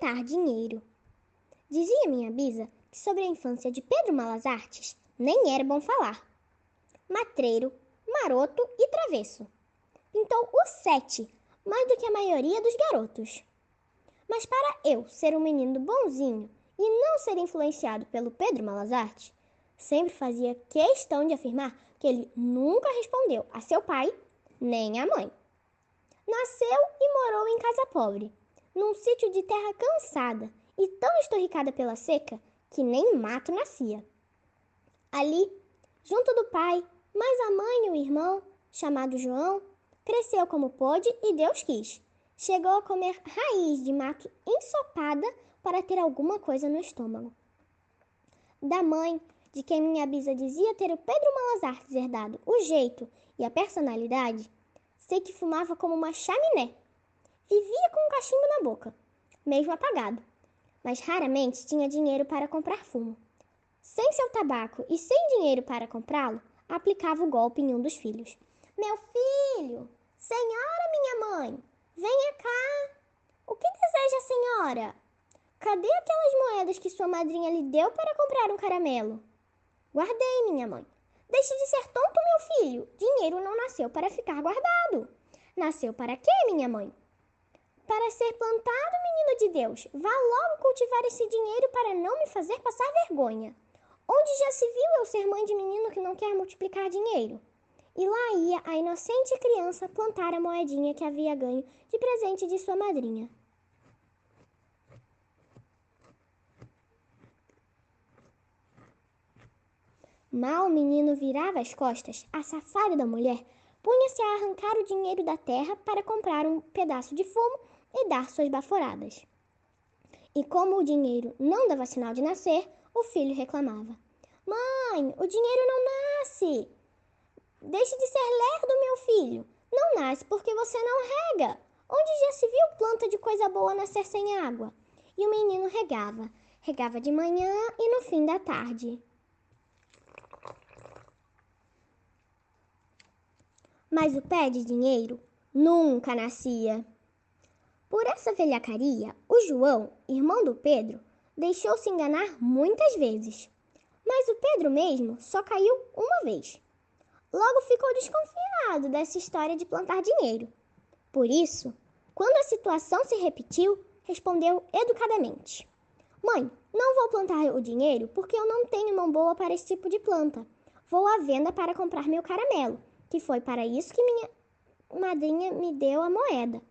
plantar dinheiro. Dizia minha bisa que sobre a infância de Pedro Malas Artes nem era bom falar. Matreiro, maroto e travesso. Pintou o sete, mais do que a maioria dos garotos. Mas para eu ser um menino bonzinho e não ser influenciado pelo Pedro Malas Artes, sempre fazia questão de afirmar que ele nunca respondeu a seu pai nem à mãe. Nasceu e morou em casa pobre, num sítio de terra cansada e tão estorricada pela seca que nem mato nascia. Ali, junto do pai, mais a mãe e o irmão, chamado João, cresceu como pôde e Deus quis. Chegou a comer raiz de mato ensopada para ter alguma coisa no estômago. Da mãe, de quem minha bisa dizia ter o Pedro Malas Artes herdado o jeito e a personalidade, sei que fumava como uma chaminé. Vivia com um cachimbo na boca, mesmo apagado, mas raramente tinha dinheiro para comprar fumo. Sem seu tabaco e sem dinheiro para comprá-lo, aplicava o golpe em um dos filhos. Meu filho! Senhora, minha mãe! Venha cá! O que deseja a senhora? Cadê aquelas moedas que sua madrinha lhe deu para comprar um caramelo? Guardei, minha mãe. Deixe de ser tonto, meu filho. Dinheiro não nasceu para ficar guardado. Nasceu para quê, minha mãe? Para ser plantado, menino de Deus. Vá logo cultivar esse dinheiro para não me fazer passar vergonha. Onde já se viu eu ser mãe de menino que não quer multiplicar dinheiro? E lá ia a inocente criança plantar a moedinha que havia ganho de presente de sua madrinha. Mal o menino virava as costas, a safada da mulher punha-se a arrancar o dinheiro da terra para comprar um pedaço de fumo e dar suas baforadas. E como o dinheiro não dava sinal de nascer, o filho reclamava: Mãe, o dinheiro não nasce! Deixe de ser lerdo, meu filho! Não nasce porque você não rega! Onde já se viu planta de coisa boa nascer sem água? E o menino regava, regava de manhã e no fim da tarde. Mas o pé de dinheiro nunca nascia. Por essa velhacaria, o João, irmão do Pedro, deixou-se enganar muitas vezes. Mas o Pedro mesmo só caiu uma vez. Logo ficou desconfiado dessa história de plantar dinheiro. Por isso, quando a situação se repetiu, respondeu educadamente: Mãe, não vou plantar o dinheiro porque eu não tenho mão boa para esse tipo de planta. Vou à venda para comprar meu caramelo que foi para isso que minha madrinha me deu a moeda.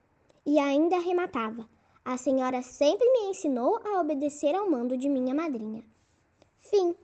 E ainda arrematava: A senhora sempre me ensinou a obedecer ao mando de minha madrinha. Fim.